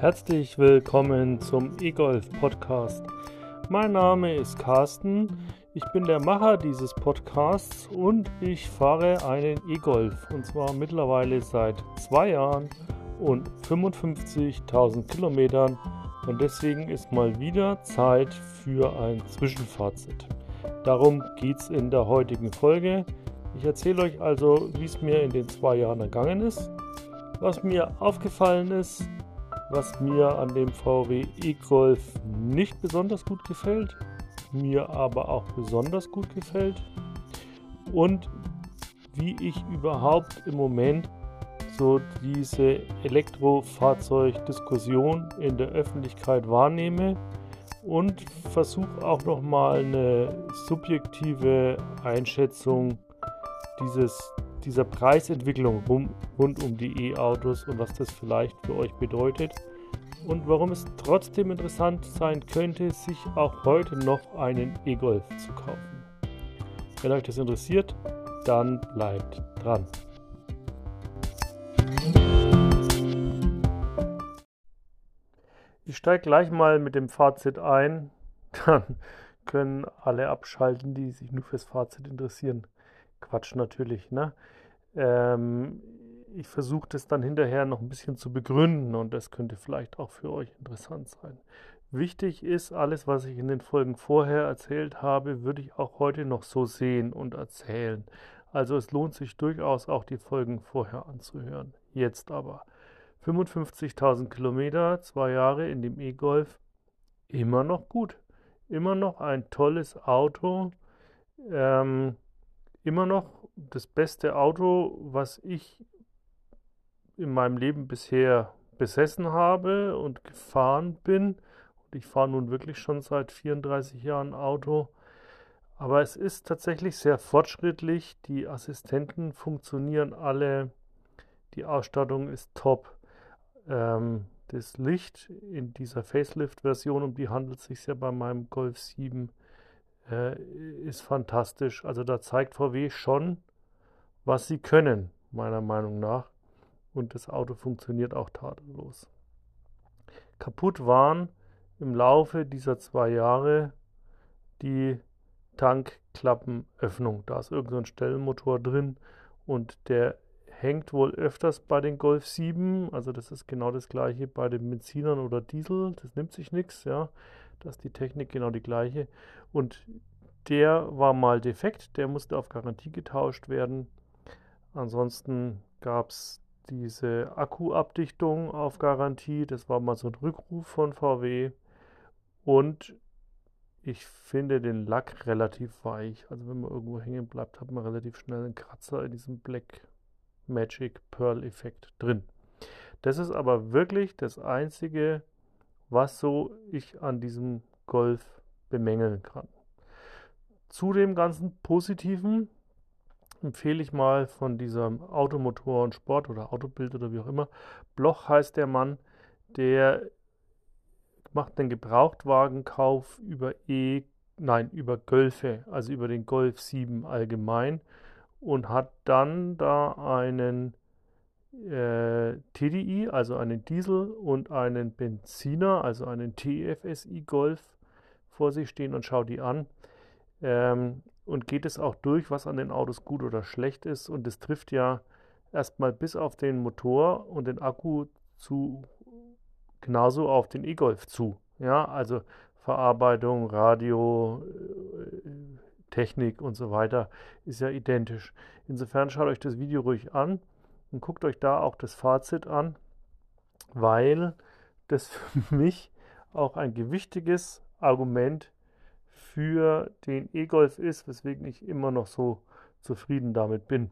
Herzlich willkommen zum E-Golf Podcast. Mein Name ist Carsten, ich bin der Macher dieses Podcasts und ich fahre einen E-Golf und zwar mittlerweile seit zwei Jahren und 55.000 Kilometern und deswegen ist mal wieder Zeit für ein Zwischenfazit. Darum geht es in der heutigen Folge. Ich erzähle euch also, wie es mir in den zwei Jahren ergangen ist, was mir aufgefallen ist, was mir an dem VW e-Golf nicht besonders gut gefällt, mir aber auch besonders gut gefällt. Und wie ich überhaupt im Moment so diese Elektrofahrzeugdiskussion in der Öffentlichkeit wahrnehme und versuche auch nochmal eine subjektive Einschätzung dieses, dieser Preisentwicklung rund um die E-Autos und was das vielleicht für euch bedeutet und warum es trotzdem interessant sein könnte, sich auch heute noch einen E-Golf zu kaufen. Wenn euch das interessiert, dann bleibt dran. Ich steige gleich mal mit dem Fazit ein, dann können alle abschalten, die sich nur fürs Fazit interessieren. Quatsch natürlich, ne? Ähm, ich versuche das dann hinterher noch ein bisschen zu begründen und das könnte vielleicht auch für euch interessant sein. Wichtig ist, alles, was ich in den Folgen vorher erzählt habe, würde ich auch heute noch so sehen und erzählen. Also es lohnt sich durchaus auch die Folgen vorher anzuhören. Jetzt aber 55.000 Kilometer, zwei Jahre in dem E-Golf, immer noch gut. Immer noch ein tolles Auto. Ähm, immer noch das beste Auto, was ich in meinem Leben bisher besessen habe und gefahren bin. Und ich fahre nun wirklich schon seit 34 Jahren Auto. Aber es ist tatsächlich sehr fortschrittlich. Die Assistenten funktionieren alle. Die Ausstattung ist top. Ähm, das Licht in dieser Facelift-Version, um die handelt es sich ja bei meinem Golf 7, äh, ist fantastisch. Also da zeigt VW schon, was sie können, meiner Meinung nach und das Auto funktioniert auch tadellos. Kaputt waren im Laufe dieser zwei Jahre die Tankklappenöffnung. Da ist irgendein so Stellmotor drin und der hängt wohl öfters bei den Golf 7. Also das ist genau das gleiche bei den Benzinern oder Diesel. Das nimmt sich nichts, ja. Da ist die Technik genau die gleiche. Und der war mal defekt, der musste auf Garantie getauscht werden. Ansonsten gab es diese Akkuabdichtung auf Garantie. Das war mal so ein Rückruf von VW. Und ich finde den Lack relativ weich. Also wenn man irgendwo hängen bleibt, hat man relativ schnell einen Kratzer in diesem Black Magic Pearl Effekt drin. Das ist aber wirklich das Einzige, was so ich an diesem Golf bemängeln kann. Zu dem ganzen Positiven empfehle ich mal von diesem Automotor und Sport oder Autobild oder wie auch immer. Bloch heißt der Mann, der macht den Gebrauchtwagenkauf über E, nein, über Golfe, also über den Golf 7 allgemein und hat dann da einen äh, TDI, also einen Diesel und einen Benziner, also einen TFSI Golf vor sich stehen und schaut die an. Ähm, und geht es auch durch, was an den Autos gut oder schlecht ist. Und es trifft ja erstmal bis auf den Motor und den Akku zu genauso auf den E-Golf zu. Ja, also Verarbeitung, Radio, äh, Technik und so weiter ist ja identisch. Insofern schaut euch das Video ruhig an und guckt euch da auch das Fazit an, weil das für mich auch ein gewichtiges Argument ist für den E-Golf ist, weswegen ich immer noch so zufrieden damit bin.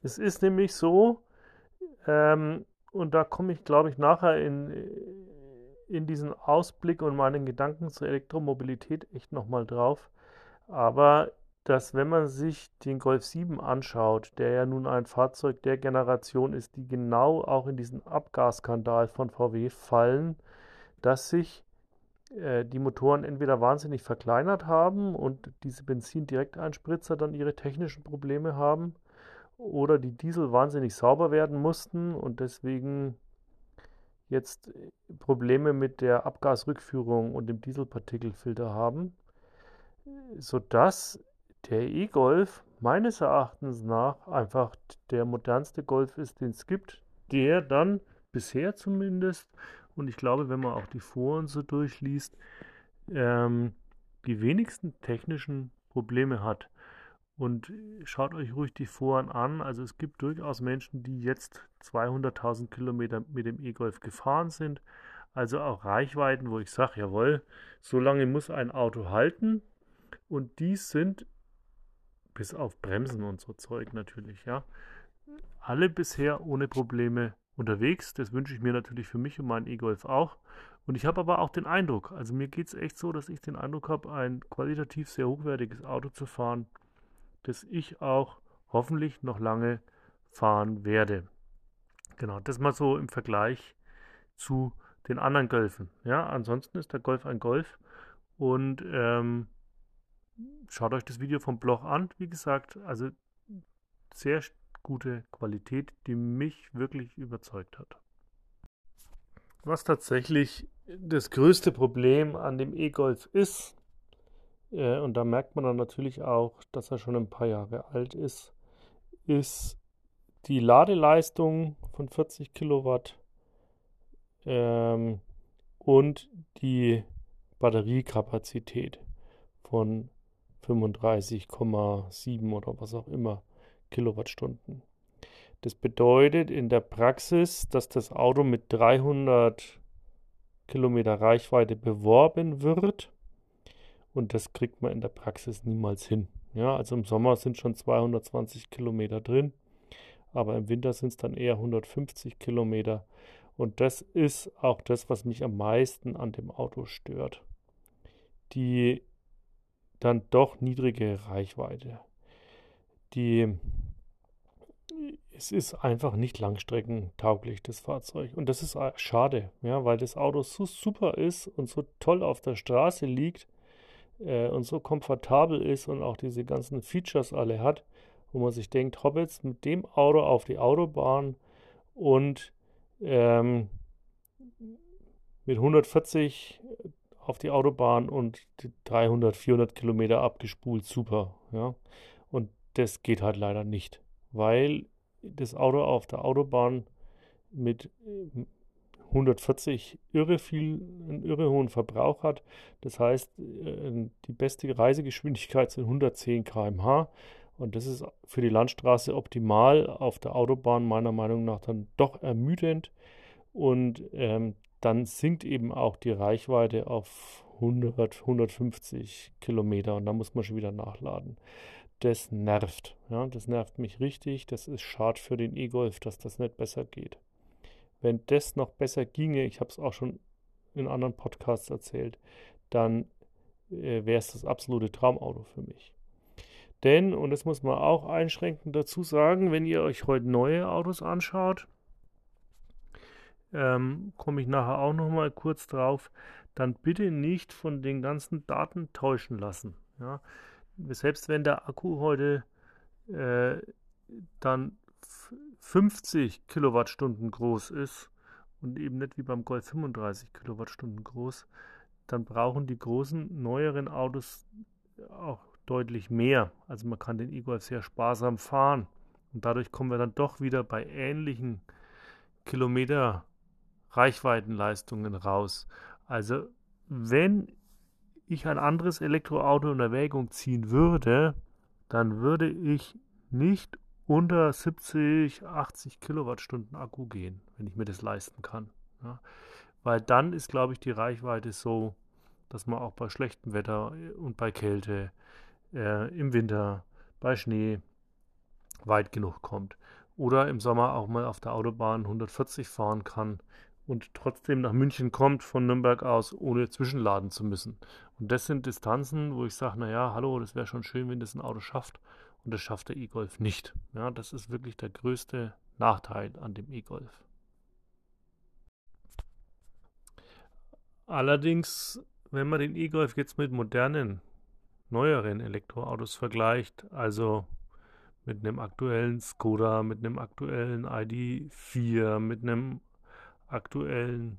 Es ist nämlich so, ähm, und da komme ich, glaube ich, nachher in, in diesen Ausblick und meinen Gedanken zur Elektromobilität echt nochmal drauf. Aber dass wenn man sich den Golf 7 anschaut, der ja nun ein Fahrzeug der Generation ist, die genau auch in diesen Abgasskandal von VW fallen, dass sich äh, die Motoren entweder wahnsinnig verkleinert haben und diese Benzin-Direkteinspritzer dann ihre technischen Probleme haben oder die Diesel wahnsinnig sauber werden mussten und deswegen jetzt Probleme mit der Abgasrückführung und dem Dieselpartikelfilter haben, sodass der E-Golf meines Erachtens nach einfach der modernste Golf ist, den es gibt, der dann bisher zumindest, und ich glaube, wenn man auch die Foren so durchliest, ähm, die wenigsten technischen Probleme hat. Und schaut euch ruhig die Foren an. Also es gibt durchaus Menschen, die jetzt 200.000 Kilometer mit dem E-Golf gefahren sind. Also auch Reichweiten, wo ich sage, jawohl, so lange muss ein Auto halten. Und die sind, bis auf Bremsen und so Zeug natürlich, ja, alle bisher ohne Probleme unterwegs. Das wünsche ich mir natürlich für mich und meinen E-Golf auch. Und ich habe aber auch den Eindruck, also mir geht es echt so, dass ich den Eindruck habe, ein qualitativ sehr hochwertiges Auto zu fahren das ich auch hoffentlich noch lange fahren werde. Genau, das mal so im Vergleich zu den anderen Golfen. Ja, ansonsten ist der Golf ein Golf und ähm, schaut euch das Video vom Bloch an. Wie gesagt, also sehr gute Qualität, die mich wirklich überzeugt hat. Was tatsächlich das größte Problem an dem E-Golf ist, äh, und da merkt man dann natürlich auch, dass er schon ein paar Jahre alt ist, ist die Ladeleistung von 40 Kilowatt ähm, und die Batteriekapazität von 35,7 oder was auch immer Kilowattstunden. Das bedeutet in der Praxis, dass das Auto mit 300 Kilometer Reichweite beworben wird und das kriegt man in der Praxis niemals hin. Ja, also im Sommer sind schon 220 Kilometer drin, aber im Winter sind es dann eher 150 Kilometer. Und das ist auch das, was mich am meisten an dem Auto stört. Die dann doch niedrige Reichweite. Die es ist einfach nicht langstreckentauglich, das Fahrzeug. Und das ist schade, ja, weil das Auto so super ist und so toll auf der Straße liegt äh, und so komfortabel ist und auch diese ganzen Features alle hat, wo man sich denkt, Hobbits mit dem Auto auf die Autobahn und ähm, mit 140 auf die Autobahn und 300, 400 Kilometer abgespult, super. Ja? Und das geht halt leider nicht, weil das Auto auf der Autobahn mit 140 irre viel, einen irre hohen Verbrauch hat. Das heißt, äh, die beste Reisegeschwindigkeit sind 110 km/h. Und das ist für die Landstraße optimal, auf der Autobahn meiner Meinung nach dann doch ermüdend. Und ähm, dann sinkt eben auch die Reichweite auf 100, 150 Kilometer und dann muss man schon wieder nachladen. Das nervt. Ja, das nervt mich richtig. Das ist schade für den E-Golf, dass das nicht besser geht. Wenn das noch besser ginge, ich habe es auch schon in anderen Podcasts erzählt, dann äh, wäre es das absolute Traumauto für mich. Denn, und das muss man auch einschränkend dazu sagen, wenn ihr euch heute neue Autos anschaut, ähm, komme ich nachher auch noch mal kurz drauf, dann bitte nicht von den ganzen Daten täuschen lassen. Ja? Selbst wenn der Akku heute äh, dann 50 Kilowattstunden groß ist und eben nicht wie beim Golf 35 Kilowattstunden groß, dann brauchen die großen, neueren Autos auch deutlich mehr. Also man kann den E-Golf sehr sparsam fahren. Und dadurch kommen wir dann doch wieder bei ähnlichen Kilometer Reichweitenleistungen raus. Also wenn ich ein anderes Elektroauto in Erwägung ziehen würde, dann würde ich nicht unter 70, 80 Kilowattstunden Akku gehen, wenn ich mir das leisten kann. Ja. Weil dann ist, glaube ich, die Reichweite so, dass man auch bei schlechtem Wetter und bei Kälte, äh, im Winter, bei Schnee weit genug kommt. Oder im Sommer auch mal auf der Autobahn 140 fahren kann und trotzdem nach München kommt von Nürnberg aus, ohne zwischenladen zu müssen. Und das sind Distanzen, wo ich sage, naja, hallo, das wäre schon schön, wenn das ein Auto schafft. Und das schafft der E-Golf nicht. Ja, das ist wirklich der größte Nachteil an dem E-Golf. Allerdings, wenn man den E-Golf jetzt mit modernen, neueren Elektroautos vergleicht, also mit einem aktuellen Skoda, mit einem aktuellen ID4, mit einem aktuellen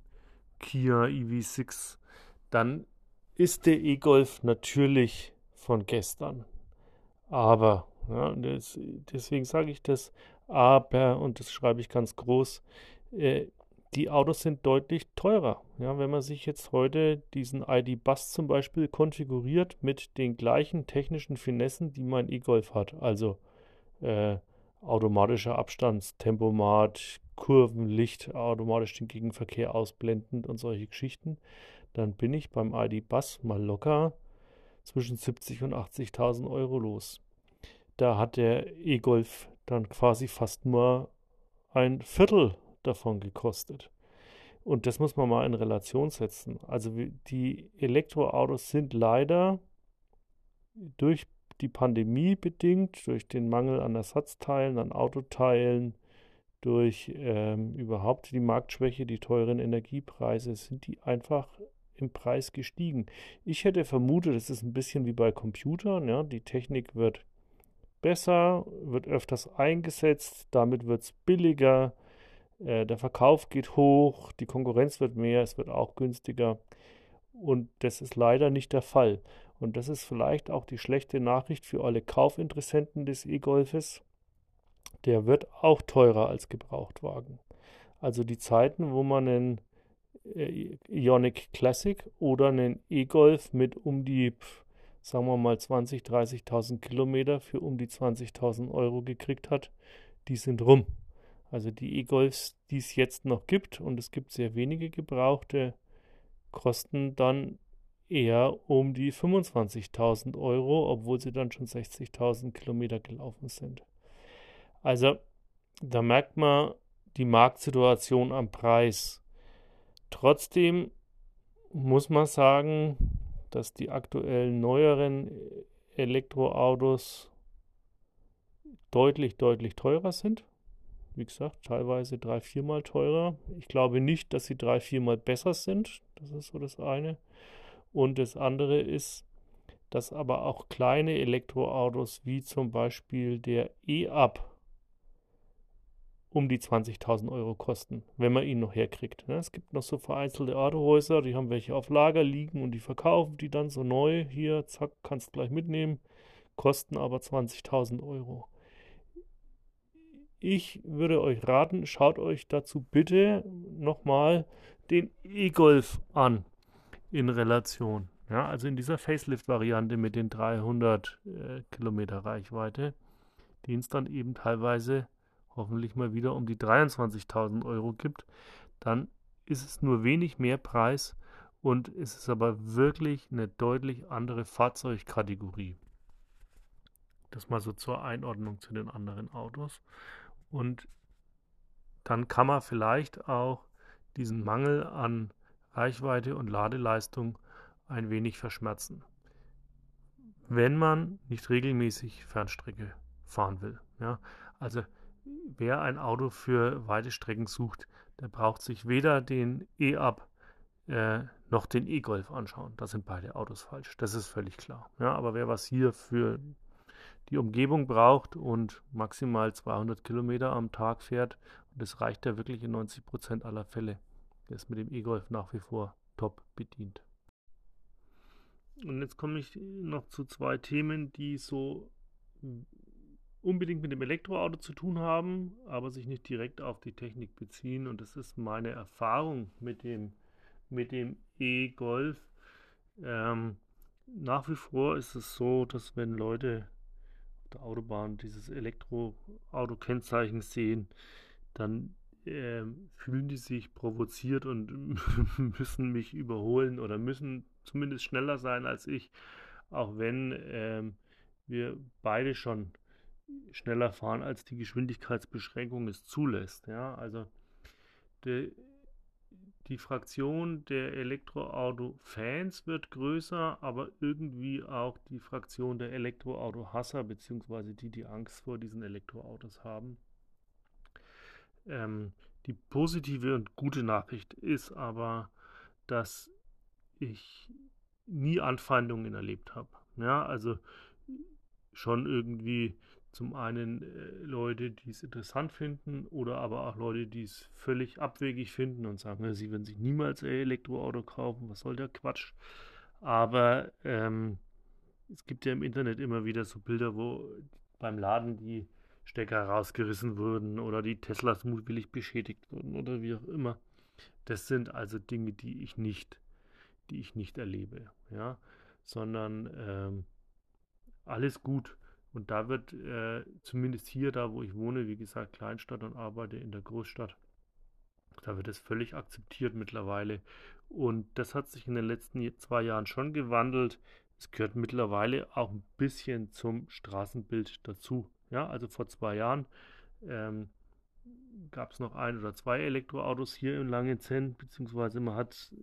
Kia EV6, dann ist der E-Golf natürlich von gestern. Aber, ja, das, deswegen sage ich das, aber, und das schreibe ich ganz groß, äh, die Autos sind deutlich teurer. Ja, wenn man sich jetzt heute diesen ID-Bus zum Beispiel konfiguriert mit den gleichen technischen Finessen, die mein E-Golf hat, also äh, automatischer Abstandstempomat, Kurvenlicht, automatisch den Gegenverkehr ausblendend und solche Geschichten, dann bin ich beim ID-Bus mal locker zwischen 70 und 80.000 Euro los. Da hat der E-Golf dann quasi fast nur ein Viertel davon gekostet. Und das muss man mal in Relation setzen. Also die Elektroautos sind leider durch die Pandemie bedingt, durch den Mangel an Ersatzteilen, an Autoteilen, durch ähm, überhaupt die Marktschwäche, die teuren Energiepreise, sind die einfach im Preis gestiegen. Ich hätte vermutet, es ist ein bisschen wie bei Computern. Ja? Die Technik wird besser, wird öfters eingesetzt, damit wird es billiger, äh, der Verkauf geht hoch, die Konkurrenz wird mehr, es wird auch günstiger. Und das ist leider nicht der Fall. Und das ist vielleicht auch die schlechte Nachricht für alle Kaufinteressenten des E-Golfes. Der wird auch teurer als Gebrauchtwagen. Also die Zeiten, wo man einen äh, Ionic Classic oder einen E-Golf mit um die, sagen wir mal, 20.000, 30.000 Kilometer für um die 20.000 Euro gekriegt hat, die sind rum. Also die E-Golfs, die es jetzt noch gibt, und es gibt sehr wenige gebrauchte, kosten dann eher um die 25.000 Euro, obwohl sie dann schon 60.000 Kilometer gelaufen sind. Also da merkt man die Marktsituation am Preis. Trotzdem muss man sagen, dass die aktuellen neueren Elektroautos deutlich, deutlich teurer sind. Wie gesagt, teilweise drei, viermal teurer. Ich glaube nicht, dass sie drei, viermal besser sind. Das ist so das eine. Und das andere ist, dass aber auch kleine Elektroautos wie zum Beispiel der E-Up um die 20.000 Euro kosten, wenn man ihn noch herkriegt. Ne? Es gibt noch so vereinzelte Autohäuser, die haben welche auf Lager liegen und die verkaufen die dann so neu. Hier, zack, kannst gleich mitnehmen, kosten aber 20.000 Euro. Ich würde euch raten, schaut euch dazu bitte nochmal den E-Golf an in Relation. Ja, also in dieser Facelift-Variante mit den 300 äh, Kilometer Reichweite, den es dann eben teilweise hoffentlich mal wieder um die 23.000 Euro gibt, dann ist es nur wenig mehr Preis und es ist aber wirklich eine deutlich andere Fahrzeugkategorie. Das mal so zur Einordnung zu den anderen Autos. Und dann kann man vielleicht auch diesen Mangel an Reichweite und Ladeleistung ein wenig verschmerzen, wenn man nicht regelmäßig Fernstrecke fahren will. Ja, also wer ein Auto für weite Strecken sucht, der braucht sich weder den E-Up äh, noch den E-Golf anschauen. Da sind beide Autos falsch. Das ist völlig klar. Ja, aber wer was hier für die Umgebung braucht und maximal 200 Kilometer am Tag fährt, und das reicht ja wirklich in 90 Prozent aller Fälle, der ist mit dem E-Golf nach wie vor top bedient. Und jetzt komme ich noch zu zwei Themen, die so unbedingt mit dem Elektroauto zu tun haben, aber sich nicht direkt auf die Technik beziehen. Und das ist meine Erfahrung mit dem, mit dem E-Golf. Ähm, nach wie vor ist es so, dass wenn Leute auf der Autobahn dieses Elektroauto-Kennzeichen sehen, dann äh, fühlen die sich provoziert und müssen mich überholen oder müssen zumindest schneller sein als ich, auch wenn äh, wir beide schon schneller fahren, als die Geschwindigkeitsbeschränkung es zulässt. Ja, also die, die Fraktion der Elektroauto-Fans wird größer, aber irgendwie auch die Fraktion der Elektroauto-Hasser, beziehungsweise die, die Angst vor diesen Elektroautos haben. Ähm, die positive und gute Nachricht ist aber, dass ich nie Anfeindungen erlebt habe. Ja, also schon irgendwie zum einen äh, Leute, die es interessant finden oder aber auch Leute, die es völlig abwegig finden und sagen, sie würden sich niemals ein Elektroauto kaufen, was soll der Quatsch. Aber ähm, es gibt ja im Internet immer wieder so Bilder, wo beim Laden die Stecker rausgerissen wurden oder die Teslas mutwillig beschädigt wurden oder wie auch immer. Das sind also Dinge, die ich nicht, die ich nicht erlebe, ja, sondern ähm, alles gut. Und da wird äh, zumindest hier, da wo ich wohne, wie gesagt, Kleinstadt und arbeite in der Großstadt, da wird es völlig akzeptiert mittlerweile. Und das hat sich in den letzten zwei Jahren schon gewandelt. Es gehört mittlerweile auch ein bisschen zum Straßenbild dazu. Ja, also vor zwei Jahren ähm, gab es noch ein oder zwei Elektroautos hier in Langenzenn, beziehungsweise man hat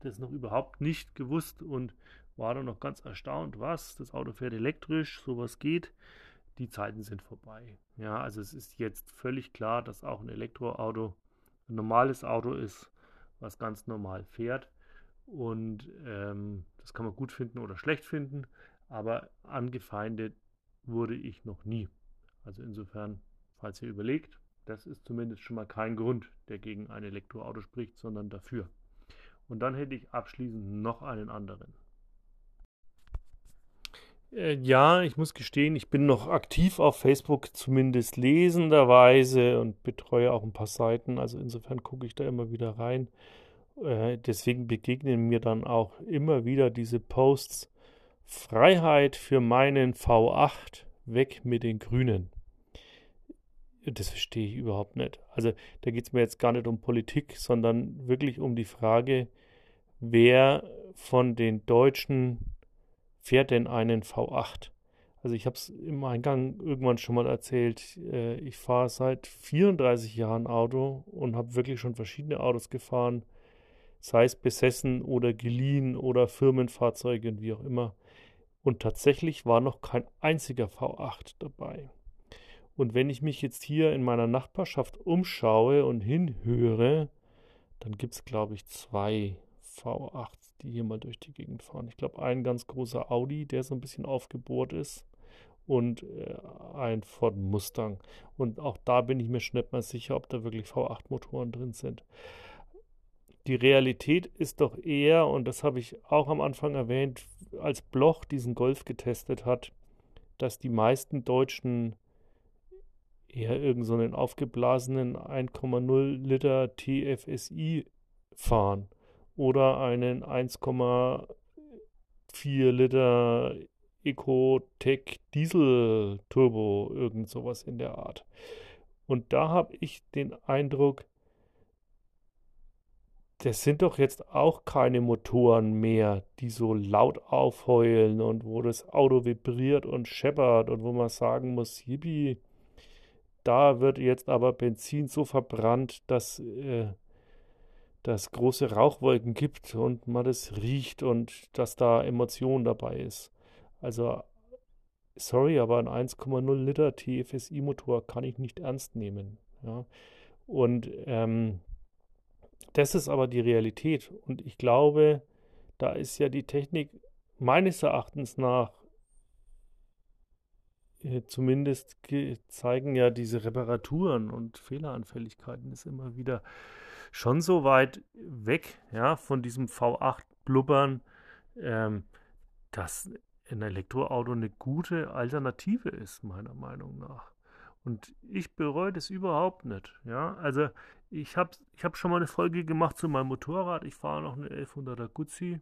das noch überhaupt nicht gewusst und war dann noch ganz erstaunt, was, das Auto fährt elektrisch, sowas geht. Die Zeiten sind vorbei. Ja, also es ist jetzt völlig klar, dass auch ein Elektroauto ein normales Auto ist, was ganz normal fährt. Und ähm, das kann man gut finden oder schlecht finden, aber angefeindet wurde ich noch nie. Also insofern, falls ihr überlegt, das ist zumindest schon mal kein Grund, der gegen ein Elektroauto spricht, sondern dafür. Und dann hätte ich abschließend noch einen anderen. Äh, ja, ich muss gestehen, ich bin noch aktiv auf Facebook, zumindest lesenderweise und betreue auch ein paar Seiten. Also insofern gucke ich da immer wieder rein. Äh, deswegen begegnen mir dann auch immer wieder diese Posts. Freiheit für meinen V8, weg mit den Grünen. Das verstehe ich überhaupt nicht. Also da geht es mir jetzt gar nicht um Politik, sondern wirklich um die Frage, wer von den Deutschen fährt denn einen V8? Also ich habe es im Eingang irgendwann schon mal erzählt. Äh, ich fahre seit 34 Jahren Auto und habe wirklich schon verschiedene Autos gefahren, sei es besessen oder geliehen oder Firmenfahrzeuge und wie auch immer. Und tatsächlich war noch kein einziger V8 dabei. Und wenn ich mich jetzt hier in meiner Nachbarschaft umschaue und hinhöre, dann gibt es, glaube ich, zwei V8 die hier mal durch die Gegend fahren. Ich glaube, ein ganz großer Audi, der so ein bisschen aufgebohrt ist und äh, ein Ford Mustang. Und auch da bin ich mir schon nicht mal sicher, ob da wirklich V8-Motoren drin sind. Die Realität ist doch eher, und das habe ich auch am Anfang erwähnt, als Bloch diesen Golf getestet hat, dass die meisten Deutschen eher irgendeinen so aufgeblasenen 1,0 Liter TFSI fahren oder einen 1,4 Liter Ecotec Diesel Turbo, irgend sowas in der Art. Und da habe ich den Eindruck, das sind doch jetzt auch keine Motoren mehr, die so laut aufheulen und wo das Auto vibriert und scheppert und wo man sagen muss, yippie, da wird jetzt aber Benzin so verbrannt, dass äh, dass große Rauchwolken gibt und man das riecht und dass da Emotion dabei ist. Also, sorry, aber ein 1,0 Liter TFSI-Motor kann ich nicht ernst nehmen. Ja. Und ähm, das ist aber die Realität. Und ich glaube, da ist ja die Technik meines Erachtens nach äh, zumindest zeigen ja diese Reparaturen und Fehleranfälligkeiten ist immer wieder schon so weit weg, ja, von diesem V8-Blubbern, ähm, dass ein Elektroauto eine gute Alternative ist, meiner Meinung nach. Und ich bereue das überhaupt nicht. Ja, also ich habe ich hab schon mal eine Folge gemacht zu meinem Motorrad. Ich fahre noch eine 1100er Guzzi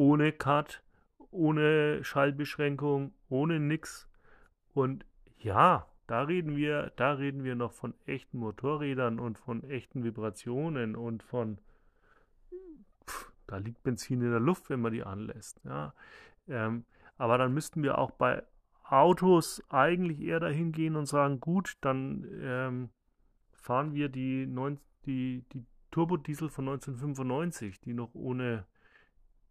ohne Cut, ohne Schallbeschränkung, ohne nix. Und ja, da reden wir, da reden wir noch von echten Motorrädern und von echten Vibrationen und von pff, da liegt Benzin in der Luft, wenn man die anlässt. Ja. Ähm, aber dann müssten wir auch bei Autos eigentlich eher dahin gehen und sagen, gut, dann ähm, fahren wir die, neun, die, die Turbodiesel von 1995, die noch ohne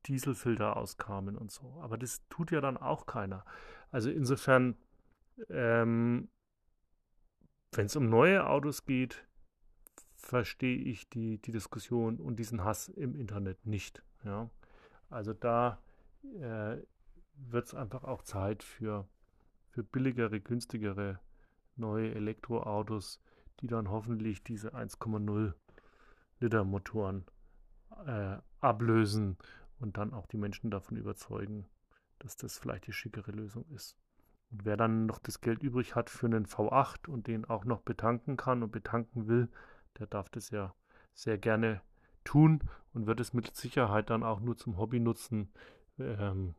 Dieselfilter auskamen und so. Aber das tut ja dann auch keiner. Also insofern ähm, wenn es um neue Autos geht, verstehe ich die, die Diskussion und diesen Hass im Internet nicht. Ja? Also da äh, wird es einfach auch Zeit für für billigere, günstigere neue Elektroautos, die dann hoffentlich diese 1,0 Liter Motoren äh, ablösen und dann auch die Menschen davon überzeugen, dass das vielleicht die schickere Lösung ist. Und wer dann noch das Geld übrig hat für einen V8 und den auch noch betanken kann und betanken will, der darf das ja sehr gerne tun und wird es mit Sicherheit dann auch nur zum Hobby nutzen, ähm,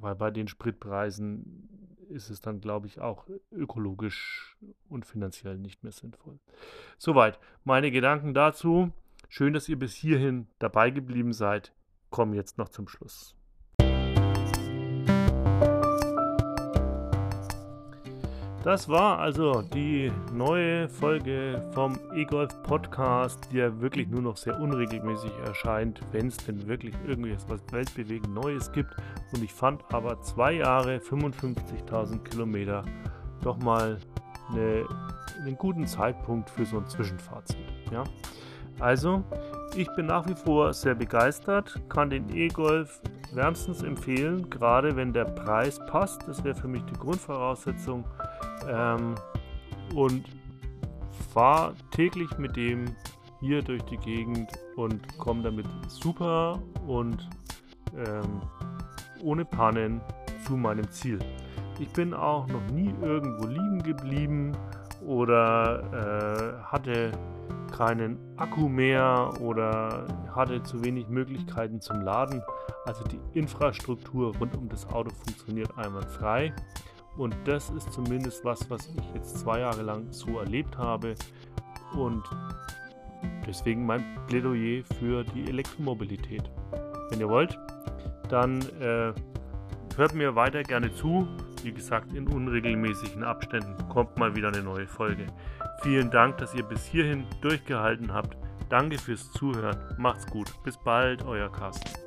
weil bei den Spritpreisen ist es dann, glaube ich, auch ökologisch und finanziell nicht mehr sinnvoll. Soweit meine Gedanken dazu. Schön, dass ihr bis hierhin dabei geblieben seid. Kommen jetzt noch zum Schluss. Das war also die neue Folge vom E-Golf Podcast, die ja wirklich nur noch sehr unregelmäßig erscheint, wenn es denn wirklich irgendwie etwas weltbewegend Neues gibt. Und ich fand aber zwei Jahre, 55.000 Kilometer doch mal eine, einen guten Zeitpunkt für so ein Zwischenfazit. Ja? Also, ich bin nach wie vor sehr begeistert, kann den E-Golf wärmstens empfehlen, gerade wenn der Preis passt. Das wäre für mich die Grundvoraussetzung. Ähm, und fahre täglich mit dem hier durch die Gegend und komme damit super und ähm, ohne Pannen zu meinem Ziel. Ich bin auch noch nie irgendwo liegen geblieben oder äh, hatte keinen Akku mehr oder hatte zu wenig Möglichkeiten zum Laden. Also die Infrastruktur rund um das Auto funktioniert einwandfrei. Und das ist zumindest was, was ich jetzt zwei Jahre lang so erlebt habe. Und deswegen mein Plädoyer für die Elektromobilität. Wenn ihr wollt, dann äh, hört mir weiter gerne zu. Wie gesagt, in unregelmäßigen Abständen kommt mal wieder eine neue Folge. Vielen Dank, dass ihr bis hierhin durchgehalten habt. Danke fürs Zuhören. Macht's gut. Bis bald, euer Carsten.